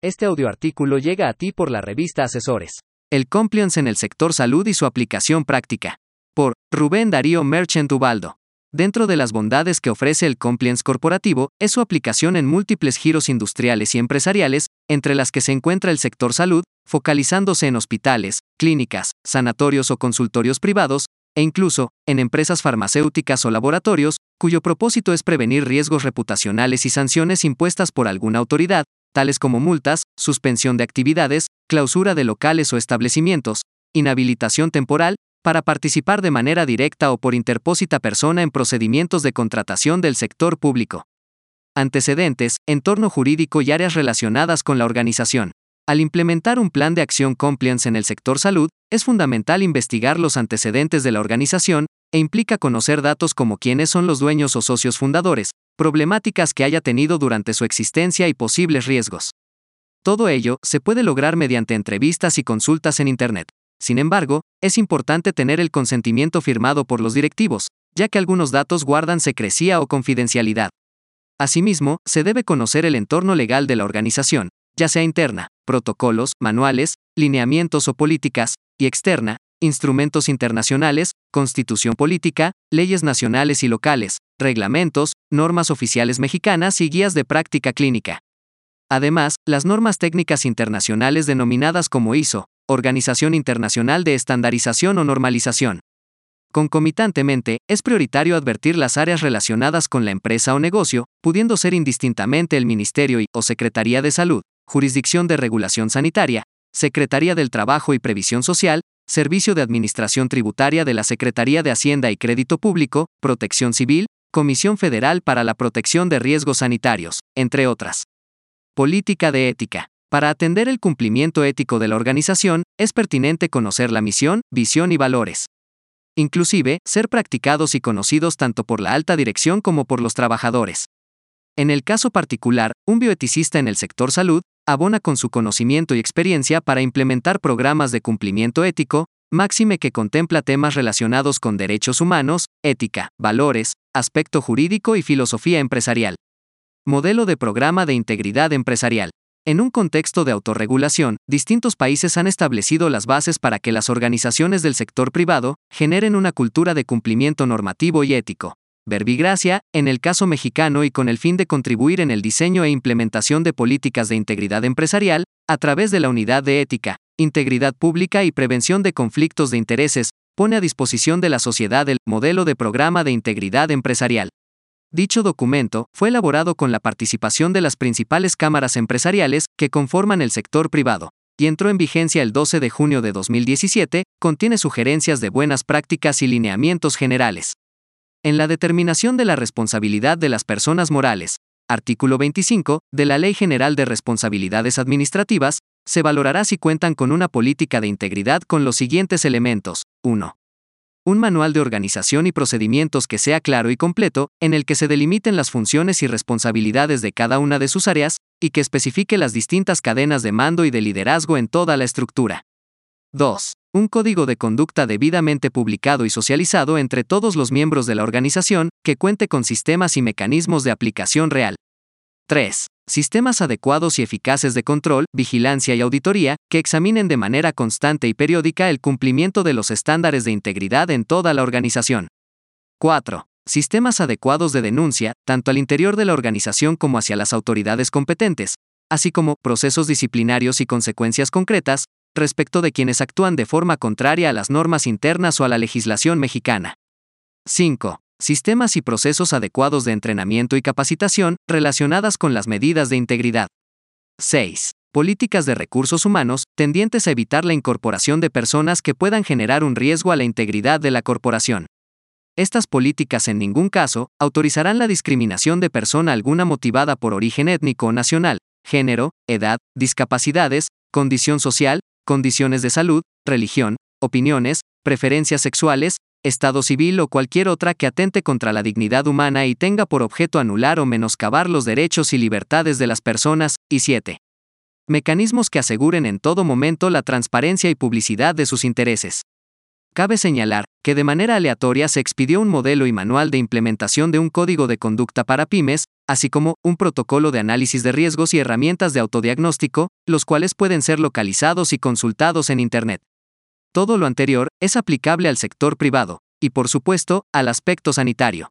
Este audioartículo llega a ti por la revista Asesores. El compliance en el sector salud y su aplicación práctica. Por Rubén Darío Merchant Ubaldo. Dentro de las bondades que ofrece el compliance corporativo, es su aplicación en múltiples giros industriales y empresariales, entre las que se encuentra el sector salud, focalizándose en hospitales, clínicas, sanatorios o consultorios privados, e incluso, en empresas farmacéuticas o laboratorios, cuyo propósito es prevenir riesgos reputacionales y sanciones impuestas por alguna autoridad, tales como multas, suspensión de actividades, clausura de locales o establecimientos, inhabilitación temporal, para participar de manera directa o por interpósita persona en procedimientos de contratación del sector público. Antecedentes, entorno jurídico y áreas relacionadas con la organización. Al implementar un plan de acción compliance en el sector salud, es fundamental investigar los antecedentes de la organización, e implica conocer datos como quiénes son los dueños o socios fundadores, problemáticas que haya tenido durante su existencia y posibles riesgos. Todo ello se puede lograr mediante entrevistas y consultas en Internet. Sin embargo, es importante tener el consentimiento firmado por los directivos, ya que algunos datos guardan secrecía o confidencialidad. Asimismo, se debe conocer el entorno legal de la organización, ya sea interna, protocolos, manuales, lineamientos o políticas, y externa, instrumentos internacionales, constitución política, leyes nacionales y locales, reglamentos, normas oficiales mexicanas y guías de práctica clínica. Además, las normas técnicas internacionales denominadas como ISO, Organización Internacional de Estandarización o Normalización. Concomitantemente, es prioritario advertir las áreas relacionadas con la empresa o negocio, pudiendo ser indistintamente el Ministerio y o Secretaría de Salud, Jurisdicción de Regulación Sanitaria, Secretaría del Trabajo y Previsión Social, Servicio de Administración Tributaria de la Secretaría de Hacienda y Crédito Público, Protección Civil, Comisión Federal para la Protección de Riesgos Sanitarios, entre otras. Política de ética. Para atender el cumplimiento ético de la organización, es pertinente conocer la misión, visión y valores. Inclusive, ser practicados y conocidos tanto por la alta dirección como por los trabajadores. En el caso particular, un bioeticista en el sector salud abona con su conocimiento y experiencia para implementar programas de cumplimiento ético, máxime que contempla temas relacionados con derechos humanos, ética, valores, aspecto jurídico y filosofía empresarial. Modelo de programa de integridad empresarial. En un contexto de autorregulación, distintos países han establecido las bases para que las organizaciones del sector privado generen una cultura de cumplimiento normativo y ético verbigracia, en el caso mexicano y con el fin de contribuir en el diseño e implementación de políticas de integridad empresarial, a través de la Unidad de Ética, Integridad Pública y Prevención de Conflictos de Intereses, pone a disposición de la sociedad el modelo de programa de integridad empresarial. Dicho documento fue elaborado con la participación de las principales cámaras empresariales que conforman el sector privado, y entró en vigencia el 12 de junio de 2017, contiene sugerencias de buenas prácticas y lineamientos generales. En la determinación de la responsabilidad de las personas morales, artículo 25, de la Ley General de Responsabilidades Administrativas, se valorará si cuentan con una política de integridad con los siguientes elementos. 1. Un manual de organización y procedimientos que sea claro y completo, en el que se delimiten las funciones y responsabilidades de cada una de sus áreas, y que especifique las distintas cadenas de mando y de liderazgo en toda la estructura. 2. Un código de conducta debidamente publicado y socializado entre todos los miembros de la organización, que cuente con sistemas y mecanismos de aplicación real. 3. Sistemas adecuados y eficaces de control, vigilancia y auditoría, que examinen de manera constante y periódica el cumplimiento de los estándares de integridad en toda la organización. 4. Sistemas adecuados de denuncia, tanto al interior de la organización como hacia las autoridades competentes, así como procesos disciplinarios y consecuencias concretas, respecto de quienes actúan de forma contraria a las normas internas o a la legislación mexicana. 5. Sistemas y procesos adecuados de entrenamiento y capacitación relacionadas con las medidas de integridad. 6. Políticas de recursos humanos tendientes a evitar la incorporación de personas que puedan generar un riesgo a la integridad de la corporación. Estas políticas en ningún caso autorizarán la discriminación de persona alguna motivada por origen étnico o nacional, género, edad, discapacidades, condición social, condiciones de salud, religión, opiniones, preferencias sexuales, estado civil o cualquier otra que atente contra la dignidad humana y tenga por objeto anular o menoscabar los derechos y libertades de las personas, y 7. Mecanismos que aseguren en todo momento la transparencia y publicidad de sus intereses. Cabe señalar que de manera aleatoria se expidió un modelo y manual de implementación de un código de conducta para pymes, así como un protocolo de análisis de riesgos y herramientas de autodiagnóstico, los cuales pueden ser localizados y consultados en Internet. Todo lo anterior es aplicable al sector privado, y por supuesto, al aspecto sanitario.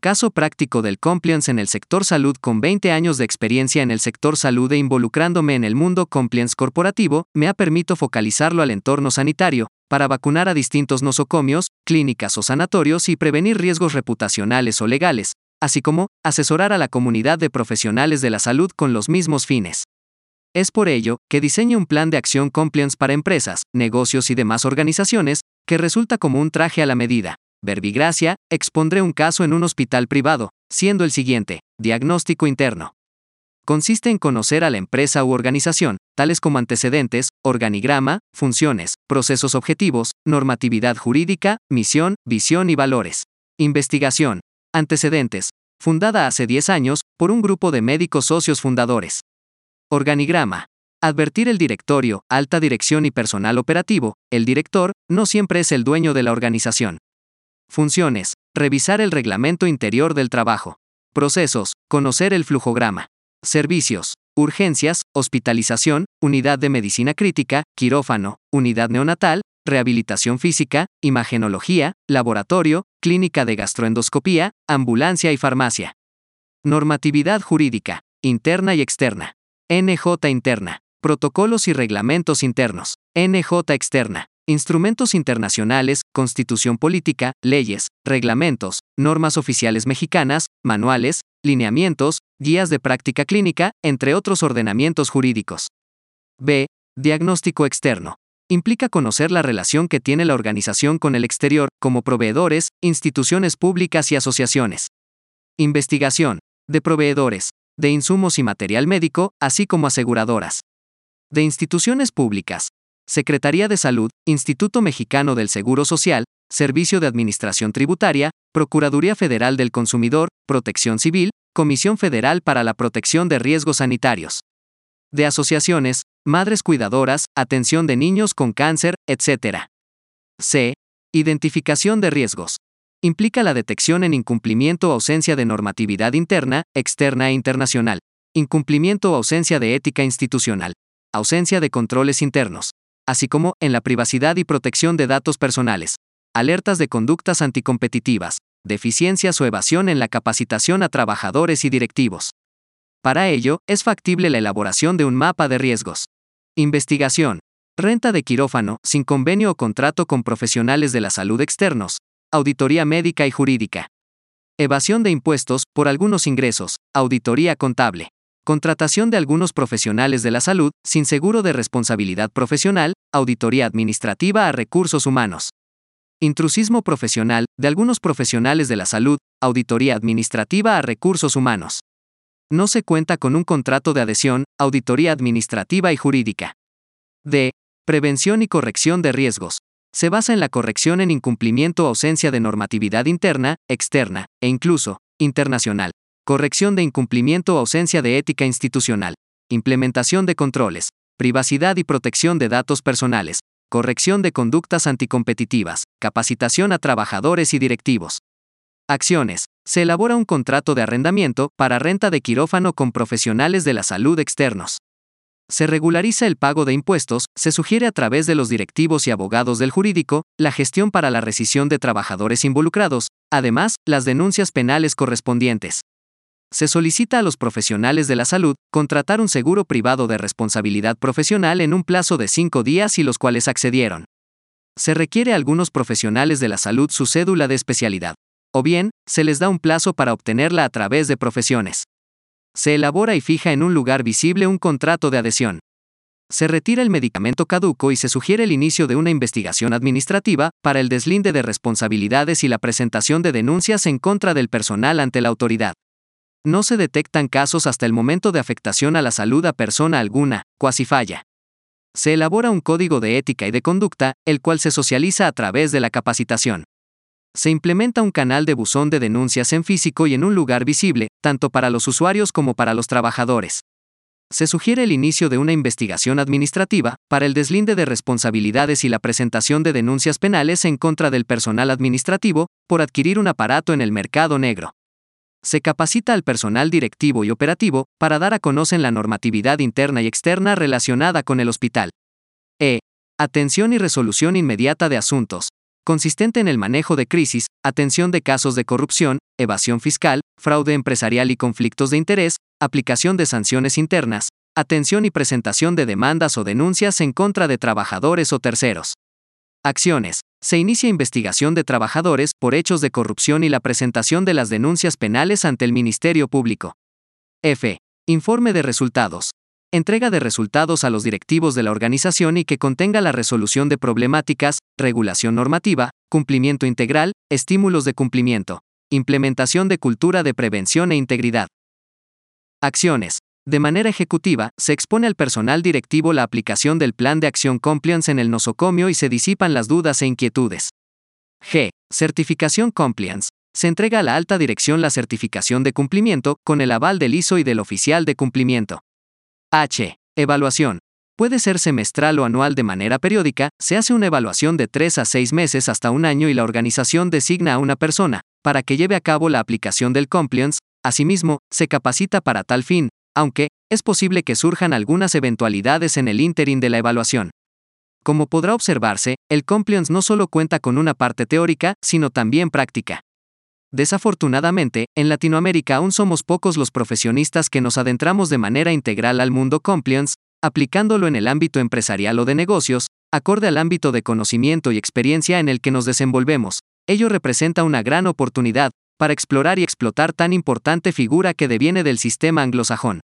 Caso práctico del compliance en el sector salud con 20 años de experiencia en el sector salud e involucrándome en el mundo compliance corporativo, me ha permitido focalizarlo al entorno sanitario, para vacunar a distintos nosocomios, clínicas o sanatorios y prevenir riesgos reputacionales o legales, así como asesorar a la comunidad de profesionales de la salud con los mismos fines. Es por ello que diseño un plan de acción compliance para empresas, negocios y demás organizaciones, que resulta como un traje a la medida, Verbigracia, expondré un caso en un hospital privado, siendo el siguiente, diagnóstico interno. Consiste en conocer a la empresa u organización, tales como antecedentes, organigrama, funciones, procesos objetivos, normatividad jurídica, misión, visión y valores. Investigación. Antecedentes. Fundada hace 10 años, por un grupo de médicos socios fundadores. Organigrama. Advertir el directorio, alta dirección y personal operativo, el director, no siempre es el dueño de la organización. Funciones. Revisar el reglamento interior del trabajo. Procesos. Conocer el flujograma. Servicios. Urgencias, hospitalización, unidad de medicina crítica, quirófano, unidad neonatal, rehabilitación física, imagenología, laboratorio, clínica de gastroendoscopía, ambulancia y farmacia. Normatividad jurídica, interna y externa. NJ interna. Protocolos y reglamentos internos. NJ externa. Instrumentos internacionales, constitución política, leyes, reglamentos, normas oficiales mexicanas, manuales, lineamientos, guías de práctica clínica, entre otros ordenamientos jurídicos. B. Diagnóstico externo. Implica conocer la relación que tiene la organización con el exterior, como proveedores, instituciones públicas y asociaciones. Investigación. De proveedores. De insumos y material médico, así como aseguradoras. De instituciones públicas. Secretaría de Salud, Instituto Mexicano del Seguro Social, Servicio de Administración Tributaria, Procuraduría Federal del Consumidor, Protección Civil, Comisión Federal para la Protección de Riesgos Sanitarios. De asociaciones, madres cuidadoras, atención de niños con cáncer, etc. C. Identificación de riesgos. Implica la detección en incumplimiento o ausencia de normatividad interna, externa e internacional. Incumplimiento o ausencia de ética institucional. Ausencia de controles internos así como en la privacidad y protección de datos personales, alertas de conductas anticompetitivas, deficiencias o evasión en la capacitación a trabajadores y directivos. Para ello, es factible la elaboración de un mapa de riesgos. Investigación. Renta de quirófano, sin convenio o contrato con profesionales de la salud externos. Auditoría médica y jurídica. Evasión de impuestos, por algunos ingresos. Auditoría contable. Contratación de algunos profesionales de la salud, sin seguro de responsabilidad profesional, auditoría administrativa a recursos humanos. Intrusismo profesional, de algunos profesionales de la salud, auditoría administrativa a recursos humanos. No se cuenta con un contrato de adhesión, auditoría administrativa y jurídica. D. Prevención y corrección de riesgos. Se basa en la corrección en incumplimiento o ausencia de normatividad interna, externa, e incluso, internacional, corrección de incumplimiento o ausencia de ética institucional, implementación de controles, privacidad y protección de datos personales, corrección de conductas anticompetitivas, capacitación a trabajadores y directivos. Acciones. Se elabora un contrato de arrendamiento para renta de quirófano con profesionales de la salud externos. Se regulariza el pago de impuestos, se sugiere a través de los directivos y abogados del jurídico, la gestión para la rescisión de trabajadores involucrados, además, las denuncias penales correspondientes se solicita a los profesionales de la salud contratar un seguro privado de responsabilidad profesional en un plazo de cinco días y los cuales accedieron. Se requiere a algunos profesionales de la salud su cédula de especialidad, o bien, se les da un plazo para obtenerla a través de profesiones. Se elabora y fija en un lugar visible un contrato de adhesión. Se retira el medicamento caduco y se sugiere el inicio de una investigación administrativa para el deslinde de responsabilidades y la presentación de denuncias en contra del personal ante la autoridad. No se detectan casos hasta el momento de afectación a la salud a persona alguna, cuasi falla. Se elabora un código de ética y de conducta, el cual se socializa a través de la capacitación. Se implementa un canal de buzón de denuncias en físico y en un lugar visible, tanto para los usuarios como para los trabajadores. Se sugiere el inicio de una investigación administrativa para el deslinde de responsabilidades y la presentación de denuncias penales en contra del personal administrativo por adquirir un aparato en el mercado negro. se capacita al personal directivo y operativo para dar a conocer la normatividad interna y externa relacionada con el hospital. E. Atención y resolución inmediata de asuntos, consistente en el manejo de crisis, atención de casos de corrupción, evasión fiscal, fraude empresarial y conflictos de interés, aplicación de sanciones internas, atención y presentación de demandas o denuncias en contra de trabajadores o terceros. Acciones. Se inicia investigación de trabajadores por hechos de corrupción y la presentación de las denuncias penales ante el Ministerio Público. F. Informe de resultados entrega de resultados a los directivos de la organización y que contenga la resolución de problemáticas, regulación normativa, cumplimiento integral, estímulos de cumplimiento, implementación de cultura de prevención e integridad. Acciones. De manera ejecutiva, se expone al personal directivo la aplicación del plan de acción compliance en el nosocomio y se disipan las dudas e inquietudes. G. Certificación compliance. Se entrega a la alta dirección la certificación de cumplimiento, con el aval del ISO y del oficial de cumplimiento. H. Evaluación. Puede ser semestral o anual de manera periódica, se hace una evaluación de 3 a 6 meses hasta un año y la organización designa a una persona, para que lleve a cabo la aplicación del compliance, asimismo, se capacita para tal fin, aunque, es posible que surjan algunas eventualidades en el interim de la evaluación. Como podrá observarse, el compliance no solo cuenta con una parte teórica, sino también práctica. Desafortunadamente, en Latinoamérica aún somos pocos los profesionistas que nos adentramos de manera integral al mundo compliance, aplicándolo en el ámbito empresarial o de negocios, acorde al ámbito de conocimiento y experiencia en el que nos desenvolvemos. Ello representa una gran oportunidad para explorar y explotar tan importante figura que deviene del sistema anglosajón.